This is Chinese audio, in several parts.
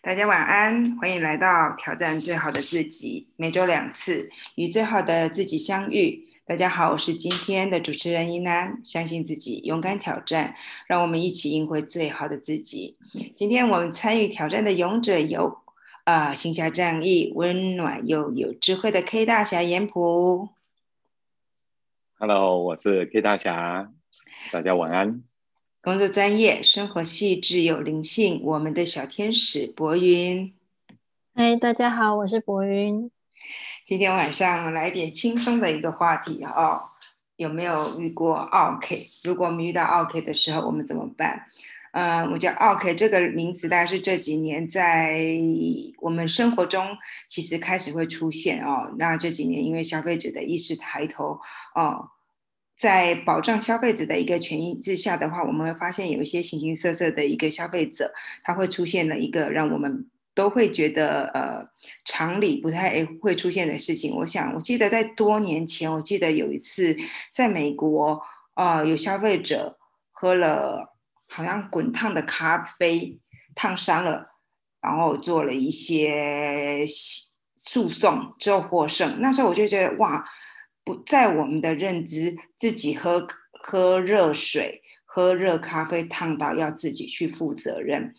大家晚安，欢迎来到挑战最好的自己，每周两次与最好的自己相遇。大家好，我是今天的主持人一楠，相信自己，勇敢挑战，让我们一起赢回最好的自己。今天我们参与挑战的勇者有啊，行侠仗义、温暖又有智慧的 K 大侠严普。Hello，我是 K 大侠，大家晚安。工作专业，生活细致有灵性，我们的小天使博云。嗨，大家好，我是博云。今天晚上来点轻松的一个话题哦。有没有遇过 OK？如果我们遇到 OK 的时候，我们怎么办？嗯，我觉得 OK 这个名词，大概是这几年在我们生活中其实开始会出现哦。那这几年因为消费者的意识抬头哦。在保障消费者的一个权益之下的话，我们会发现有一些形形色色的一个消费者，他会出现了一个让我们都会觉得呃常理不太会出现的事情。我想，我记得在多年前，我记得有一次在美国，啊，有消费者喝了好像滚烫的咖啡，烫伤了，然后做了一些诉讼之后获胜。那时候我就觉得哇。不在我们的认知，自己喝喝热水、喝热咖啡烫到要自己去负责任，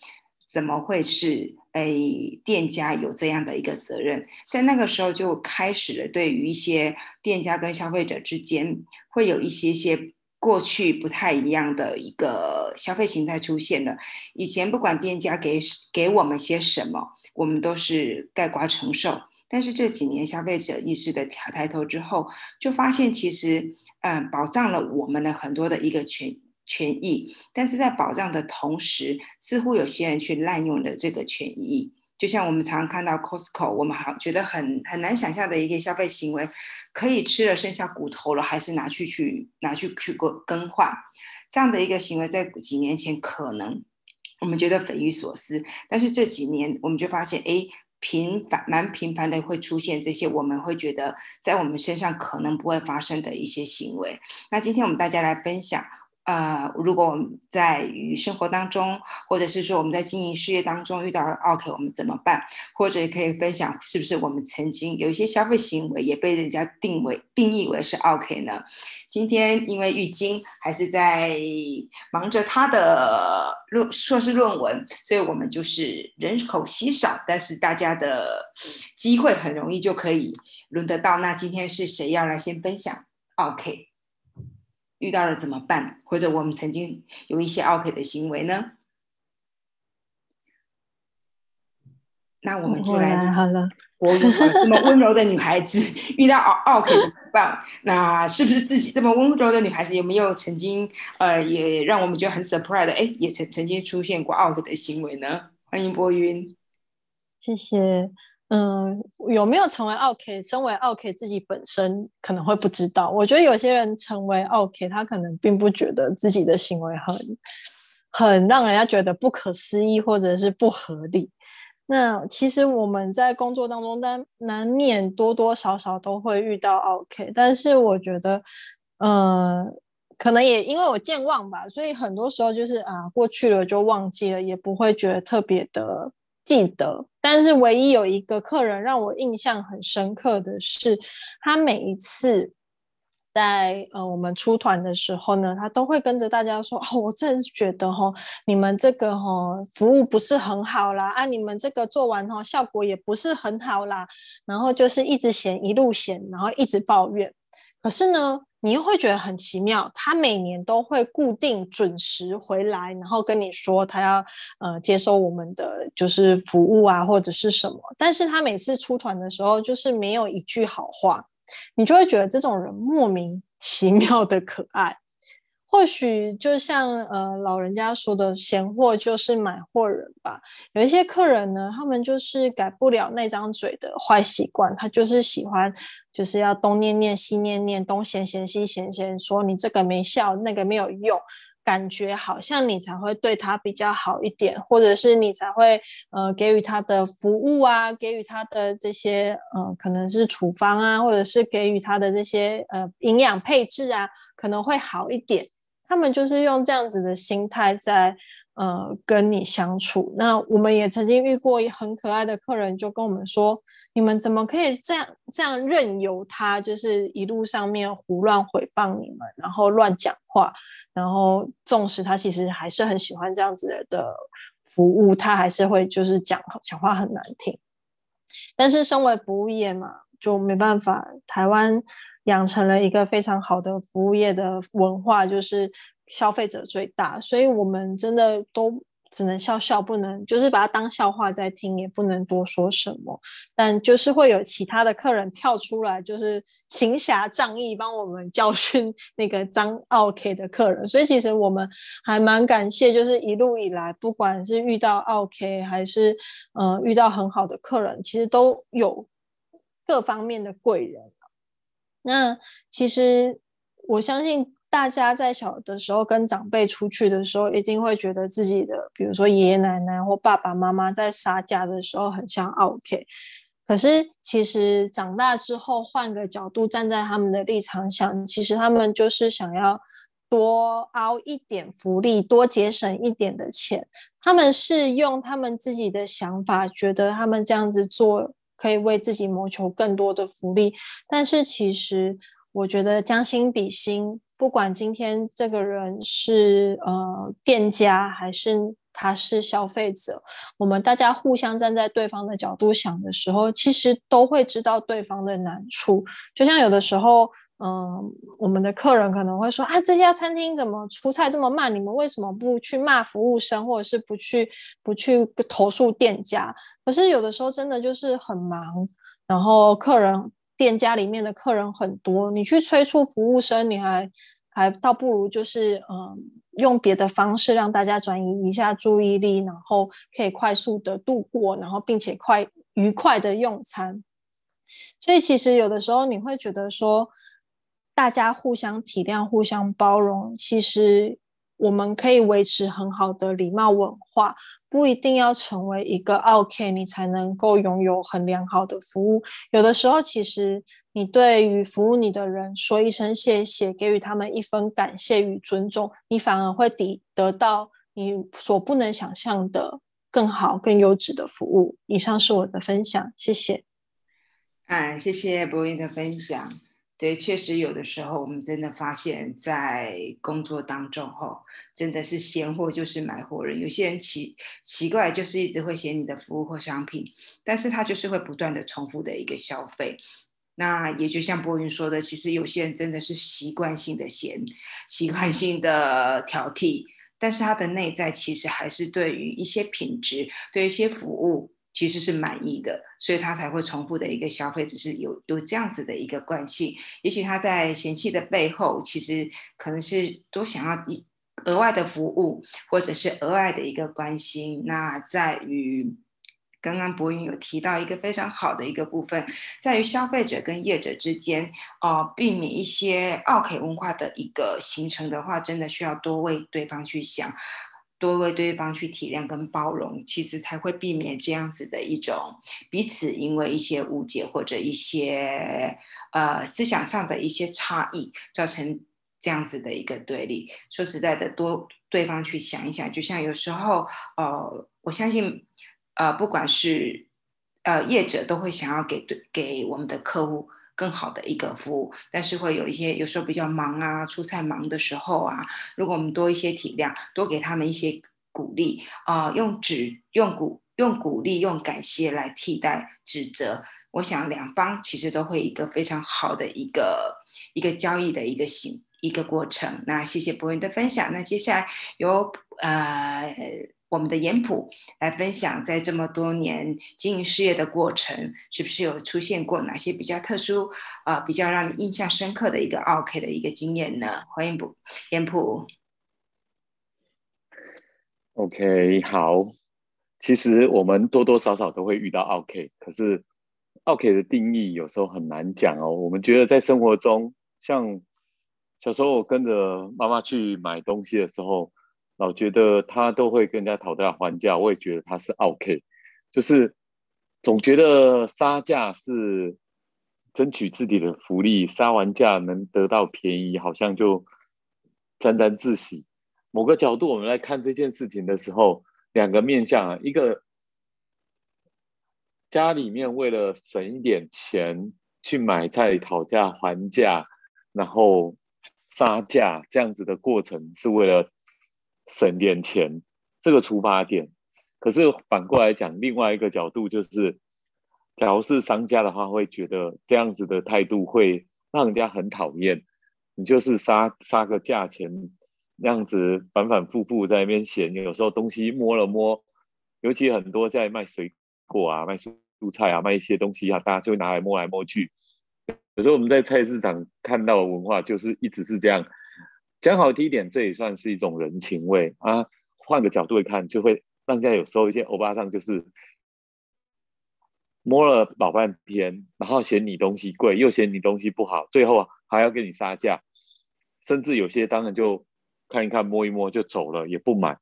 怎么会是诶店家有这样的一个责任？在那个时候就开始了，对于一些店家跟消费者之间会有一些些过去不太一样的一个消费形态出现了。以前不管店家给给我们些什么，我们都是盖瓜承受。但是这几年消费者意识的抬抬头之后，就发现其实，嗯，保障了我们的很多的一个权权益，但是在保障的同时，似乎有些人去滥用了这个权益。就像我们常常看到 Costco，我们好觉得很很难想象的一个消费行为，可以吃了剩下骨头了，还是拿去去拿去去更更换，这样的一个行为，在几年前可能我们觉得匪夷所思，但是这几年我们就发现，哎。频繁、蛮频繁的会出现这些，我们会觉得在我们身上可能不会发生的一些行为。那今天我们大家来分享。呃，如果我们在于生活当中，或者是说我们在经营事业当中遇到 OK，我们怎么办？或者也可以分享，是不是我们曾经有一些消费行为也被人家定为定义为是 OK 呢？今天因为玉晶还是在忙着他的论硕士论文，所以我们就是人口稀少，但是大家的机会很容易就可以轮得到。那今天是谁要来先分享 OK？遇到了怎么办？或者我们曾经有一些 OK 的行为呢？那我们就来好了。我这么温柔的女孩子 遇到 OK 怎么办？那是不是自己这么温柔的女孩子有没有曾经呃也让我们觉得很 surprise 的？哎，也曾曾经出现过 OK 的行为呢？欢迎波云，谢谢。嗯，有没有成为 OK？身为 OK 自己本身可能会不知道。我觉得有些人成为 OK，他可能并不觉得自己的行为很很让人家觉得不可思议或者是不合理。那其实我们在工作当中，难难免多多少少都会遇到 OK。但是我觉得，呃，可能也因为我健忘吧，所以很多时候就是啊，过去了就忘记了，也不会觉得特别的。记得，但是唯一有一个客人让我印象很深刻的是，他每一次在呃我们出团的时候呢，他都会跟着大家说：“哦，我真是觉得哈，你们这个哈服务不是很好啦，啊，你们这个做完哈效果也不是很好啦。”然后就是一直嫌，一路嫌，然后一直抱怨。可是呢？你又会觉得很奇妙，他每年都会固定准时回来，然后跟你说他要呃接收我们的就是服务啊或者是什么，但是他每次出团的时候就是没有一句好话，你就会觉得这种人莫名其妙的可爱。或许就像呃老人家说的，闲货就是买货人吧。有一些客人呢，他们就是改不了那张嘴的坏习惯，他就是喜欢就是要东念念西念念，东嫌嫌西嫌嫌，说你这个没效，那个没有用，感觉好像你才会对他比较好一点，或者是你才会呃给予他的服务啊，给予他的这些呃可能是处方啊，或者是给予他的这些呃营养配置啊，可能会好一点。他们就是用这样子的心态在呃跟你相处。那我们也曾经遇过很可爱的客人，就跟我们说：“你们怎么可以这样这样任由他，就是一路上面胡乱诽谤你们，然后乱讲话，然后纵使他其实还是很喜欢这样子的服务，他还是会就是讲讲话很难听。但是身为服务业嘛，就没办法，台湾。”养成了一个非常好的服务业的文化，就是消费者最大，所以我们真的都只能笑笑，不能就是把它当笑话在听，也不能多说什么。但就是会有其他的客人跳出来，就是行侠仗义，帮我们教训 那个张 OK 的客人。所以其实我们还蛮感谢，就是一路以来，不管是遇到 OK 还是呃遇到很好的客人，其实都有各方面的贵人。那其实我相信大家在小的时候跟长辈出去的时候，一定会觉得自己的，比如说爷爷奶奶或爸爸妈妈在杀价的时候很像 OK。可是其实长大之后，换个角度站在他们的立场想，其实他们就是想要多凹一点福利，多节省一点的钱。他们是用他们自己的想法，觉得他们这样子做。可以为自己谋求更多的福利，但是其实我觉得将心比心，不管今天这个人是呃店家还是他是消费者，我们大家互相站在对方的角度想的时候，其实都会知道对方的难处。就像有的时候。嗯，我们的客人可能会说啊，这家餐厅怎么出菜这么慢？你们为什么不去骂服务生，或者是不去不去投诉店家？可是有的时候真的就是很忙，然后客人店家里面的客人很多，你去催促服务生，你还还倒不如就是嗯，用别的方式让大家转移一下注意力，然后可以快速的度过，然后并且快愉快的用餐。所以其实有的时候你会觉得说。大家互相体谅、互相包容，其实我们可以维持很好的礼貌文化。不一定要成为一个 OK，你才能够拥有很良好的服务。有的时候，其实你对于服务你的人说一声谢谢，给予他们一份感谢与尊重，你反而会抵得到你所不能想象的更好、更优质的服务。以上是我的分享，谢谢。哎，谢谢博云的分享。对，确实有的时候，我们真的发现，在工作当中，吼，真的是闲货就是买货人。有些人奇奇怪，就是一直会嫌你的服务或商品，但是他就是会不断的重复的一个消费。那也就像波云说的，其实有些人真的是习惯性的嫌，习惯性的挑剔，但是他的内在其实还是对于一些品质，对一些服务。其实是满意的，所以他才会重复的一个消费，只是有有这样子的一个惯性。也许他在嫌弃的背后，其实可能是多想要一额外的服务，或者是额外的一个关心。那在于刚刚博云有提到一个非常好的一个部分，在于消费者跟业者之间，哦，避免一些奥 K 文化的一个形成的话，真的需要多为对方去想。多为对方去体谅跟包容，其实才会避免这样子的一种彼此因为一些误解或者一些呃思想上的一些差异，造成这样子的一个对立。说实在的，多对方去想一想，就像有时候，呃，我相信，呃，不管是呃业者都会想要给对给我们的客户。更好的一个服务，但是会有一些有时候比较忙啊，出差忙的时候啊，如果我们多一些体谅，多给他们一些鼓励啊，用指用鼓用鼓励用感谢来替代指责，我想两方其实都会一个非常好的一个一个交易的一个行一个过程。那谢谢博云的分享，那接下来由呃。我们的严普来分享，在这么多年经营事业的过程，是不是有出现过哪些比较特殊、啊比较让你印象深刻的一个 OK 的一个经验呢？欢迎普严普。OK，好。其实我们多多少少都会遇到 OK，可是 OK 的定义有时候很难讲哦。我们觉得在生活中，像小时候我跟着妈妈去买东西的时候。老觉得他都会跟人家讨价还价，我也觉得他是 OK，就是总觉得杀价是争取自己的福利，杀完价能得到便宜，好像就沾沾自喜。某个角度我们来看这件事情的时候，两个面向啊，一个家里面为了省一点钱去买菜讨价还价，然后杀价这样子的过程是为了省点钱，这个出发点。可是反过来讲，另外一个角度就是。假如是商家的话，会觉得这样子的态度会让人家很讨厌。你就是杀杀个价钱，那样子反反复复在那边嫌，有时候东西摸了摸，尤其很多在卖水果啊、卖蔬菜啊、卖一些东西啊，大家就会拿来摸来摸去。有时候我们在菜市场看到的文化就是一直是这样。讲好听一点，这也算是一种人情味啊。换个角度一看，就会让人家有时候一些欧巴桑就是。摸了老半天，然后嫌你东西贵，又嫌你东西不好，最后还要跟你杀价，甚至有些当然就看一看、摸一摸就走了，也不买。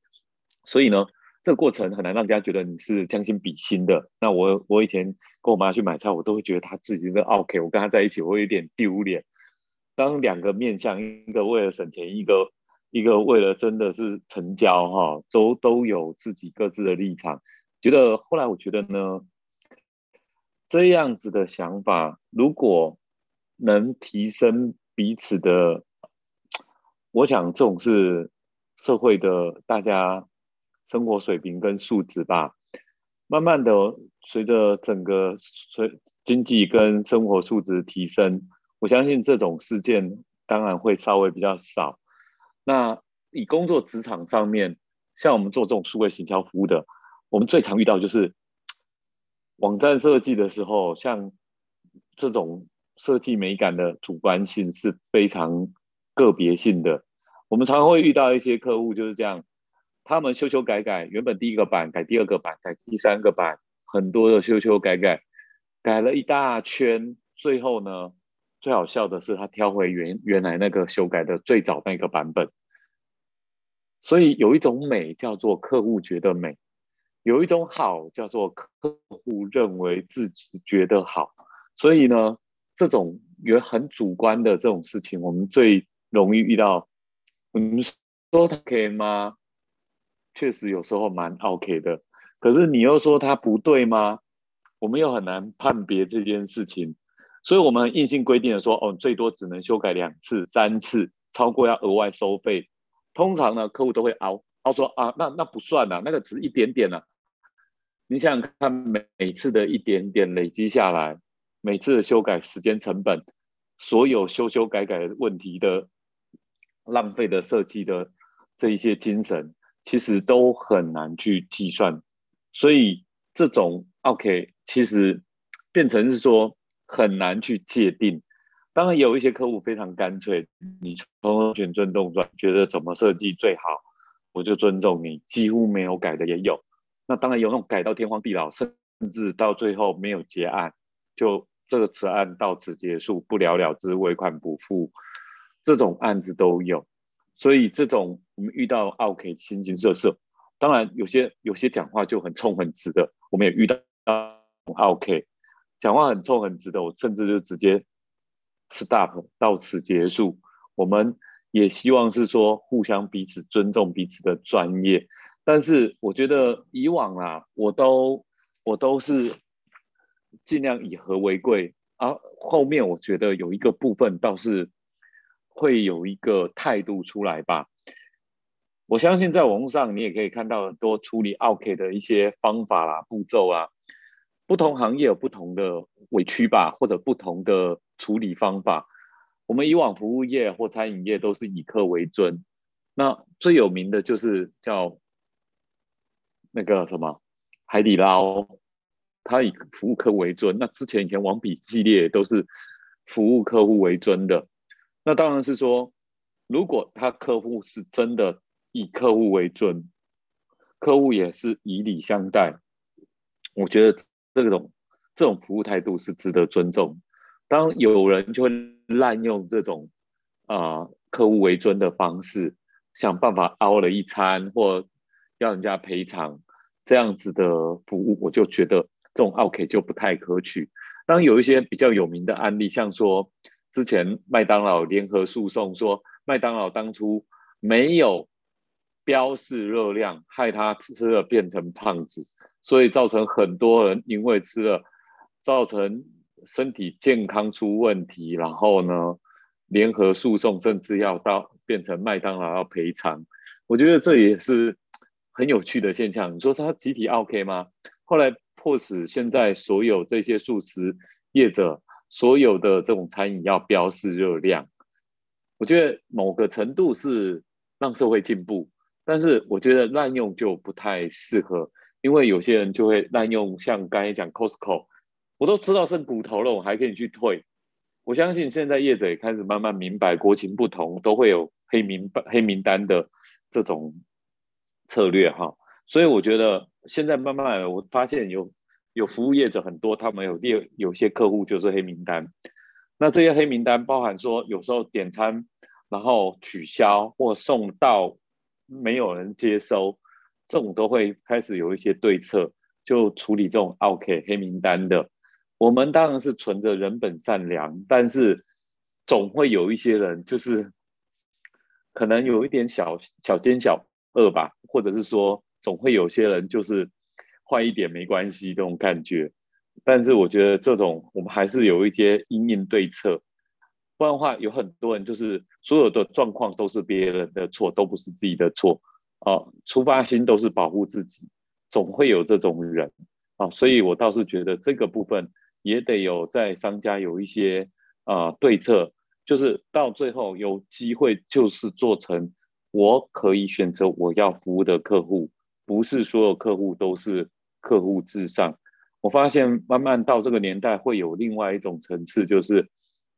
所以呢，这个过程很难让人家觉得你是将心比心的。那我我以前跟我妈去买菜，我都会觉得她自己的 OK，我跟她在一起我有点丢脸。当两个面向，一个为了省钱，一个一个为了真的是成交哈，都都有自己各自的立场。觉得后来我觉得呢。这样子的想法，如果能提升彼此的，我想这种是社会的大家生活水平跟素质吧。慢慢的，随着整个随经济跟生活素质提升，我相信这种事件当然会稍微比较少。那以工作职场上面，像我们做这种数位行销服务的，我们最常遇到就是。网站设计的时候，像这种设计美感的主观性是非常个别性的。我们常会遇到一些客户就是这样，他们修修改改，原本第一个版改第二个版，改第三个版，很多的修修改改，改了一大圈，最后呢，最好笑的是他挑回原原来那个修改的最早那个版本。所以有一种美叫做客户觉得美。有一种好叫做客户认为自己觉得好，所以呢，这种有很主观的这种事情，我们最容易遇到。我们说他可以吗？确实有时候蛮 OK 的，可是你又说他不对吗？我们又很难判别这件事情，所以我们硬性规定的说，哦，最多只能修改两次、三次，超过要额外收费。通常呢，客户都会凹凹说啊，那那不算了，那个只一点点了。你想想看，每每次的一点点累积下来，每次的修改时间成本，所有修修改改问题的浪费的设计的这一些精神，其实都很难去计算。所以这种 OK，其实变成是说很难去界定。当然，有一些客户非常干脆，你从选尊重转，觉得怎么设计最好，我就尊重你，几乎没有改的也有。那当然有那种改到天荒地老，甚至到最后没有结案，就这个此案到此结束，不了了之，尾款不付，这种案子都有。所以这种我们遇到 OK 形形色色，当然有些有些讲话就很冲很直的，我们也遇到 OK 讲话很冲很直的，我甚至就直接 stop 到此结束。我们也希望是说互相彼此尊重彼此的专业。但是我觉得以往啊，我都我都是尽量以和为贵啊。后面我觉得有一个部分倒是会有一个态度出来吧。我相信在网络上你也可以看到很多处理 OK 的一些方法啦、步骤啊。不同行业有不同的委屈吧，或者不同的处理方法。我们以往服务业或餐饮业都是以客为尊，那最有名的就是叫。那个什么海底捞，他以服务客户为尊。那之前以前王比系列都是服务客户为尊的。那当然是说，如果他客户是真的以客户为尊，客户也是以礼相待，我觉得这种这种服务态度是值得尊重。当有人就会滥用这种啊客户为尊的方式，想办法凹了一餐或要人家赔偿。这样子的服务，我就觉得这种 OK 就不太可取。当有一些比较有名的案例，像说之前麦当劳联合诉讼，说麦当劳当初没有标示热量，害他吃了变成胖子，所以造成很多人因为吃了，造成身体健康出问题，然后呢，联合诉讼，甚至要到变成麦当劳要赔偿。我觉得这也是很有趣的现象。你说他集体 OK 吗？后来迫使现在所有这些素食业者，所有的这种餐饮要标示热量。我觉得某个程度是让社会进步，但是我觉得滥用就不太适合，因为有些人就会滥用，像刚才讲 Costco，我都知道剩骨头了，我还可以去退。我相信现在业者也开始慢慢明白，国情不同都会有黑名黑名单的这种策略哈，所以我觉得现在慢慢我发现有有服务业者很多，他们有列有些客户就是黑名单。那这些黑名单包含说，有时候点餐然后取消或送到没有人接收，这种都会开始有一些对策，就处理这种 OK 黑名单的。我们当然是存着人本善良，但是总会有一些人就是可能有一点小小奸小恶吧，或者是说总会有些人就是坏一点没关系这种感觉。但是我觉得这种我们还是有一些因应对策，不然的话有很多人就是所有的状况都是别人的错，都不是自己的错啊，出发心都是保护自己，总会有这种人啊，所以我倒是觉得这个部分也得有在商家有一些啊对策，就是到最后有机会就是做成我可以选择我要服务的客户，不是所有客户都是客户至上。我发现慢慢到这个年代，会有另外一种层次，就是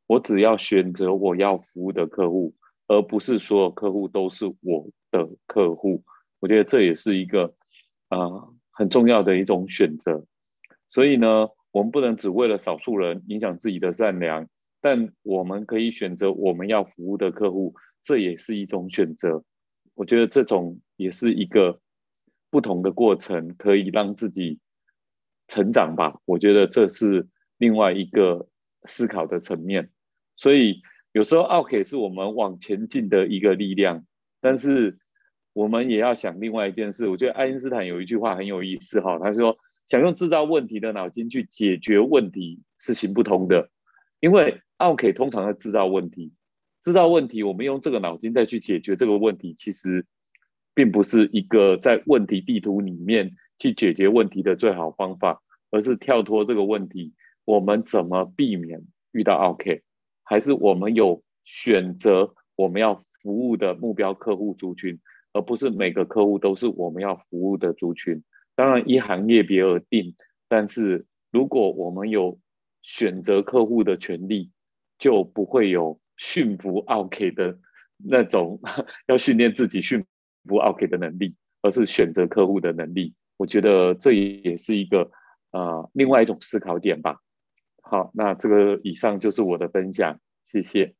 我只要选择我要服务的客户，而不是所有客户都是我的客户。我觉得这也是一个啊很重要的一种选择。所以呢，我们不能只为了少数人影响自己的善良，但我们可以选择我们要服务的客户，这也是一种选择。我觉得这种也是一个不同的过程，可以让自己。成长吧，我觉得这是另外一个思考的层面。所以有时候奥 K 是我们往前进的一个力量，但是我们也要想另外一件事。我觉得爱因斯坦有一句话很有意思哈，他说：“想用制造问题的脑筋去解决问题是行不通的，因为奥 K 通常在制造问题，制造问题，我们用这个脑筋再去解决这个问题，其实并不是一个在问题地图里面。”去解决问题的最好方法，而是跳脱这个问题，我们怎么避免遇到奥 K，还是我们有选择我们要服务的目标客户族群，而不是每个客户都是我们要服务的族群。当然，一行业别而定，但是如果我们有选择客户的权利，就不会有驯服 OK 的那种 要训练自己驯服 OK 的能力，而是选择客户的能力。我觉得这也是一个呃另外一种思考点吧。好，那这个以上就是我的分享，谢谢。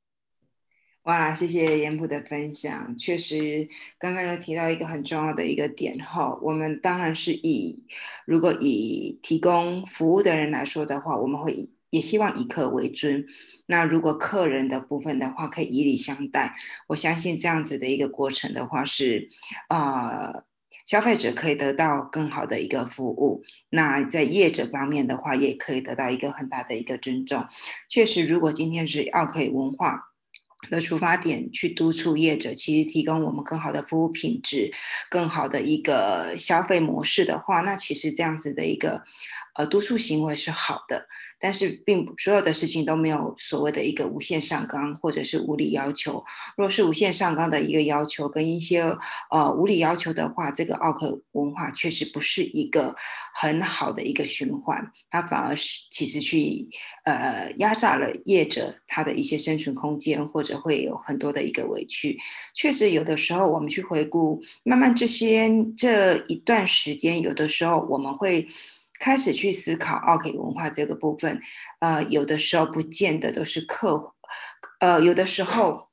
哇，谢谢严普的分享。确实，刚刚有提到一个很重要的一个点哈，我们当然是以如果以提供服务的人来说的话，我们会也希望以客为尊。那如果客人的部分的话，可以以礼相待。我相信这样子的一个过程的话是啊。消费者可以得到更好的一个服务，那在业者方面的话，也可以得到一个很大的一个尊重。确实，如果今天是奥克文化的出发点去督促业者，其实提供我们更好的服务品质、更好的一个消费模式的话，那其实这样子的一个呃督促行为是好的。但是，并不所有的事情都没有所谓的一个无限上纲，或者是无理要求。若是无限上纲的一个要求跟一些呃无理要求的话，这个奥克文化确实不是一个很好的一个循环，它反而是其实去呃压榨了业者他的一些生存空间，或者会有很多的一个委屈。确实，有的时候我们去回顾，慢慢这些这一段时间，有的时候我们会。开始去思考 OK 文化这个部分，呃，有的时候不见得都是客户，呃，有的时候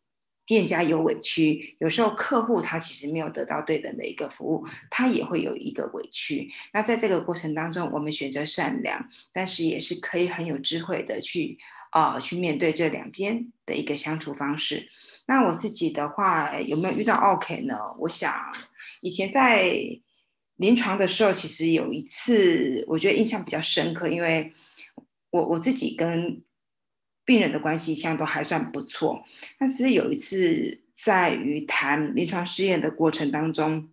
店家有委屈，有时候客户他其实没有得到对等的一个服务，他也会有一个委屈。那在这个过程当中，我们选择善良，但是也是可以很有智慧的去啊去面对这两边的一个相处方式。那我自己的话，有没有遇到 OK 呢？我想以前在临床的时候，其实有一次我觉得印象比较深刻，因为我我自己跟病人的关系一向都还算不错，但是有一次在于谈临床试验的过程当中。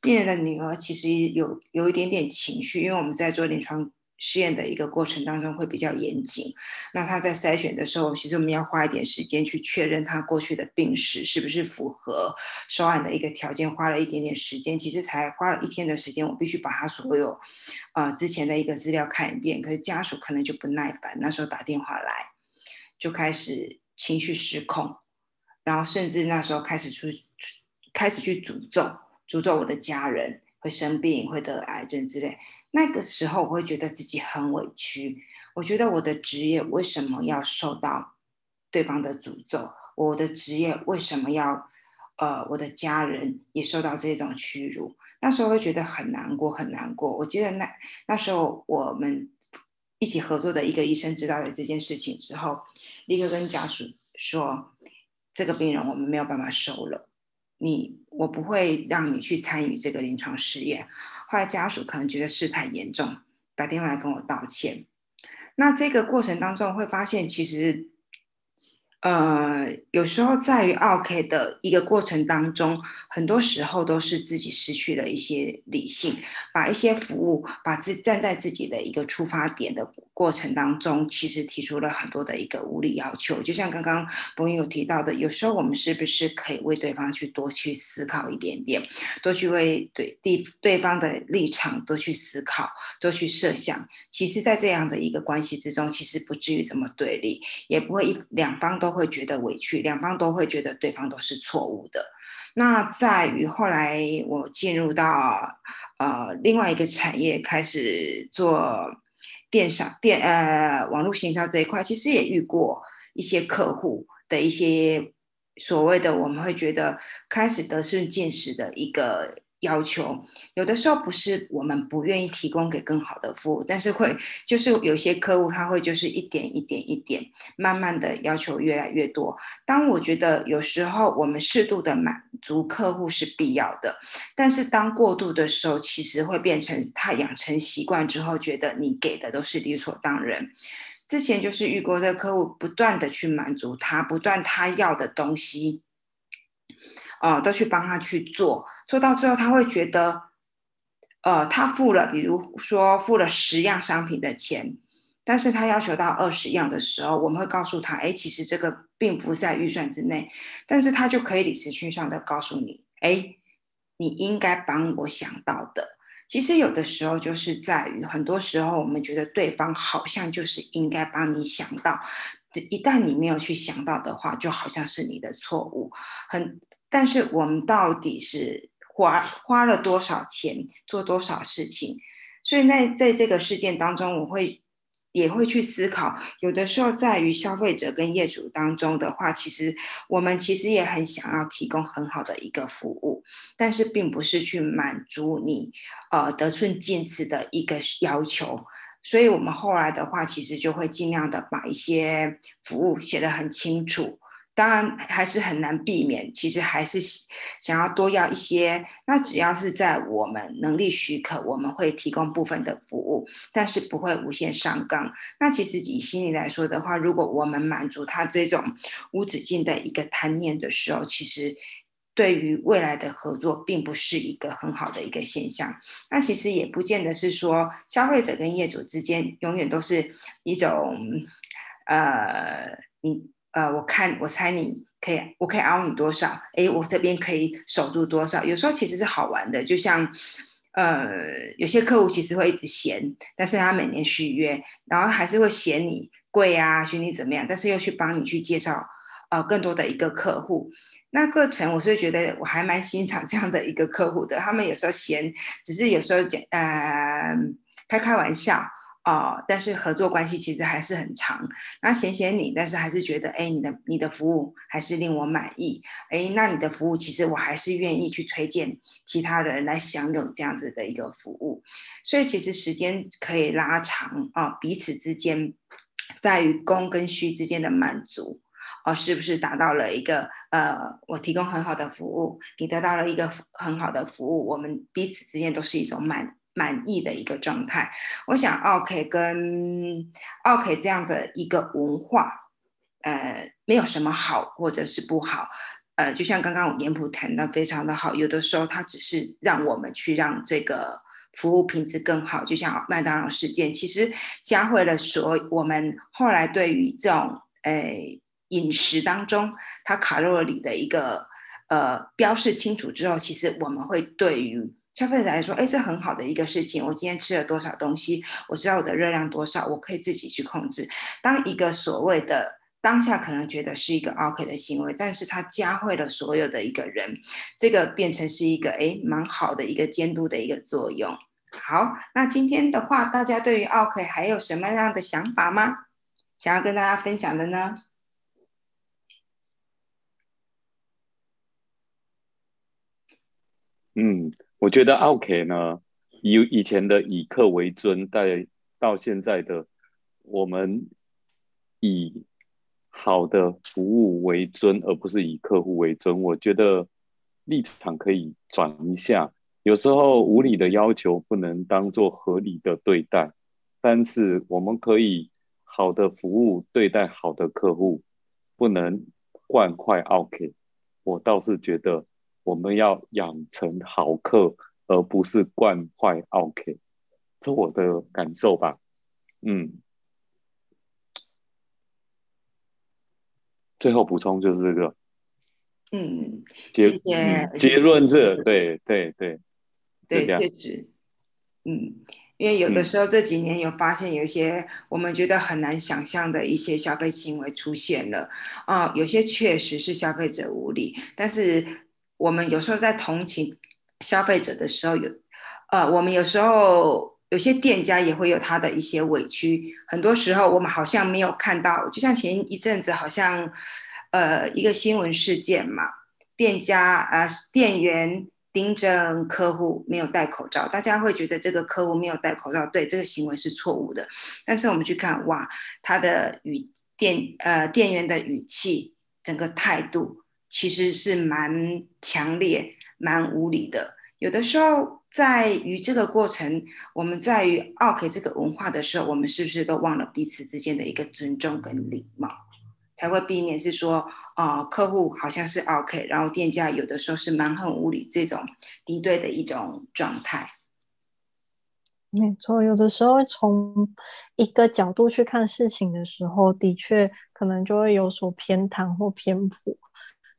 病人的女儿其实有有一点点情绪，因为我们在做临床试验的一个过程当中会比较严谨。那他在筛选的时候，其实我们要花一点时间去确认他过去的病史是不是符合收案的一个条件，花了一点点时间，其实才花了一天的时间，我必须把他所有呃之前的一个资料看一遍。可是家属可能就不耐烦，那时候打电话来就开始情绪失控，然后甚至那时候开始出开始去诅咒。诅咒我的家人会生病，会得癌症之类。那个时候，我会觉得自己很委屈。我觉得我的职业为什么要受到对方的诅咒？我的职业为什么要呃，我的家人也受到这种屈辱？那时候会觉得很难过，很难过。我记得那那时候我们一起合作的一个医生知道了这件事情之后，立刻跟家属说：“这个病人我们没有办法收了。”你我不会让你去参与这个临床试验。后来家属可能觉得事态严重，打电话来跟我道歉。那这个过程当中会发现，其实。呃，有时候在于 OK 的一个过程当中，很多时候都是自己失去了一些理性，把一些服务，把自站在自己的一个出发点的过程当中，其实提出了很多的一个无理要求。就像刚刚朋友有提到的，有时候我们是不是可以为对方去多去思考一点点，多去为对对对方的立场多去思考，多去设想。其实，在这样的一个关系之中，其实不至于这么对立，也不会一两方都。会觉得委屈，两方都会觉得对方都是错误的。那在于后来我进入到呃另外一个产业，开始做电商、电呃网络行销这一块，其实也遇过一些客户的一些所谓的我们会觉得开始得寸进尺的一个。要求有的时候不是我们不愿意提供给更好的服务，但是会就是有些客户他会就是一点一点一点慢慢的要求越来越多。当我觉得有时候我们适度的满足客户是必要的，但是当过度的时候，其实会变成他养成习惯之后，觉得你给的都是理所当然。之前就是遇过这客户不断的去满足他，不断他要的东西。呃，都去帮他去做，做到最后他会觉得，呃，他付了，比如说付了十样商品的钱，但是他要求到二十样的时候，我们会告诉他，哎，其实这个并不在预算之内，但是他就可以理直气壮的告诉你，哎，你应该帮我想到的。其实有的时候就是在于，很多时候我们觉得对方好像就是应该帮你想到，一旦你没有去想到的话，就好像是你的错误，很。但是我们到底是花花了多少钱做多少事情？所以在在这个事件当中，我会也会去思考，有的时候在于消费者跟业主当中的话，其实我们其实也很想要提供很好的一个服务，但是并不是去满足你呃得寸进尺的一个要求。所以我们后来的话，其实就会尽量的把一些服务写得很清楚。当然还是很难避免，其实还是想要多要一些。那只要是在我们能力许可，我们会提供部分的服务，但是不会无限上纲。那其实以心理来说的话，如果我们满足他这种无止境的一个贪念的时候，其实对于未来的合作并不是一个很好的一个现象。那其实也不见得是说消费者跟业主之间永远都是一种，呃，你。呃，我看我猜你可以，我可以凹你多少？哎，我这边可以守住多少？有时候其实是好玩的，就像，呃，有些客户其实会一直嫌，但是他每年续约，然后还是会嫌你贵啊，嫌你怎么样，但是又去帮你去介绍呃更多的一个客户。那过程我是觉得我还蛮欣赏这样的一个客户的，他们有时候嫌，只是有时候讲呃开开玩笑。哦，但是合作关系其实还是很长。那嫌嫌你，但是还是觉得，哎，你的你的服务还是令我满意。哎，那你的服务其实我还是愿意去推荐其他人来享有这样子的一个服务。所以其实时间可以拉长啊，彼此之间在于供跟需之间的满足哦，是不是达到了一个呃，我提供很好的服务，你得到了一个很好的服务，我们彼此之间都是一种满满意的一个状态。我想，OK 跟 OK 这样的一个文化，呃，没有什么好或者是不好。呃，就像刚刚我严普谈的非常的好，有的时候它只是让我们去让这个服务品质更好。就像麦当劳事件，其实教会了所我们后来对于这种呃饮食当中它卡路里的一个呃标示清楚之后，其实我们会对于消费者来说，哎，这很好的一个事情。我今天吃了多少东西，我知道我的热量多少，我可以自己去控制。当一个所谓的当下可能觉得是一个 OK 的行为，但是它教会了所有的一个人，这个变成是一个哎蛮好的一个监督的一个作用。好，那今天的话，大家对于 OK 还有什么样的想法吗？想要跟大家分享的呢？嗯，我觉得 OK 呢，以以前的以客为尊，带到现在的我们以。好的服务为尊，而不是以客户为尊。我觉得立场可以转一下。有时候无理的要求不能当做合理的对待，但是我们可以好的服务对待好的客户，不能惯坏 OK。我倒是觉得我们要养成好客，而不是惯坏 OK。这我的感受吧。嗯。最后补充就是这个，嗯，结结论这，对对对，对，确实，嗯，因为有的时候这几年有发现有一些我们觉得很难想象的一些消费行为出现了啊，有些确实是消费者无理，但是我们有时候在同情消费者的时候，有呃，我们有时候。有些店家也会有他的一些委屈，很多时候我们好像没有看到，就像前一阵子好像，呃，一个新闻事件嘛，店家啊，店员盯着客户没有戴口罩，大家会觉得这个客户没有戴口罩，对这个行为是错误的。但是我们去看，哇，他的语店呃店员的语气，整个态度其实是蛮强烈、蛮无理的，有的时候。在于这个过程，我们在于 OK 这个文化的时候，我们是不是都忘了彼此之间的一个尊重跟礼貌，才会避免是说，啊，客户好像是 OK，然后店家有的时候是蛮横无理这种敌对的一种状态。没错，有的时候从一个角度去看事情的时候，的确可能就会有所偏袒或偏颇。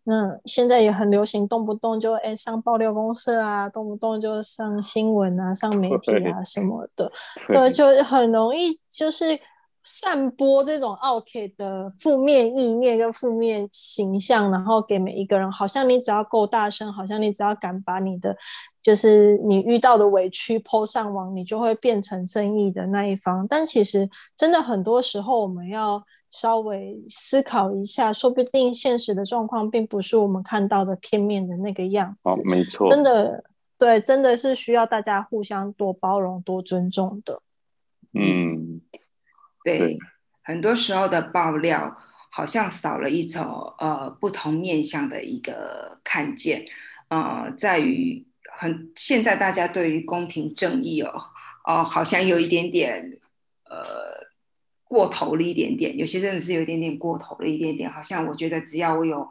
那现在也很流行，动不动就哎上爆料公社啊，动不动就上新闻啊，上媒体啊什么的，对，就很容易就是散播这种 OK 的负面意念跟负面形象，然后给每一个人，好像你只要够大声，好像你只要敢把你的就是你遇到的委屈抛上网，你就会变成正义的那一方。但其实真的很多时候，我们要。稍微思考一下，说不定现实的状况并不是我们看到的片面的那个样子。哦，没错，真的，对，真的是需要大家互相多包容、多尊重的。嗯，对，很多时候的爆料好像少了一种呃不同面向的一个看见，呃，在于很现在大家对于公平正义哦哦，好像有一点点呃。过头了一点点，有些真的是有一点点过头了一点点，好像我觉得只要我有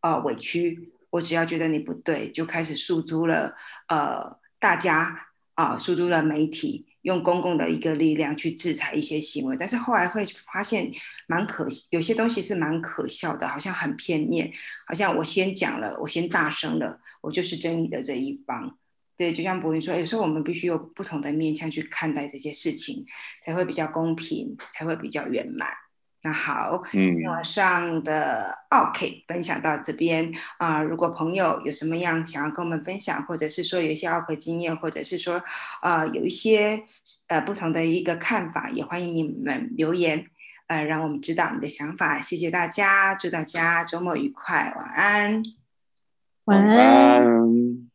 呃委屈，我只要觉得你不对，就开始诉诸了呃大家啊，诉诸了媒体，用公共的一个力量去制裁一些行为，但是后来会发现蛮可有些东西是蛮可笑的，好像很片面，好像我先讲了，我先大声了，我就是正义的这一方。对，就像博云说，有时候我们必须有不同的面向去看待这些事情，才会比较公平，才会比较圆满。那好，今天晚上的 OK 分享到这边啊。如果朋友有什么样想要跟我们分享，或者是说有一些 OK 经验，或者是说呃有一些呃不同的一个看法，也欢迎你们留言，呃，让我们知道你的想法。谢谢大家，祝大家周末愉快，晚安，晚安。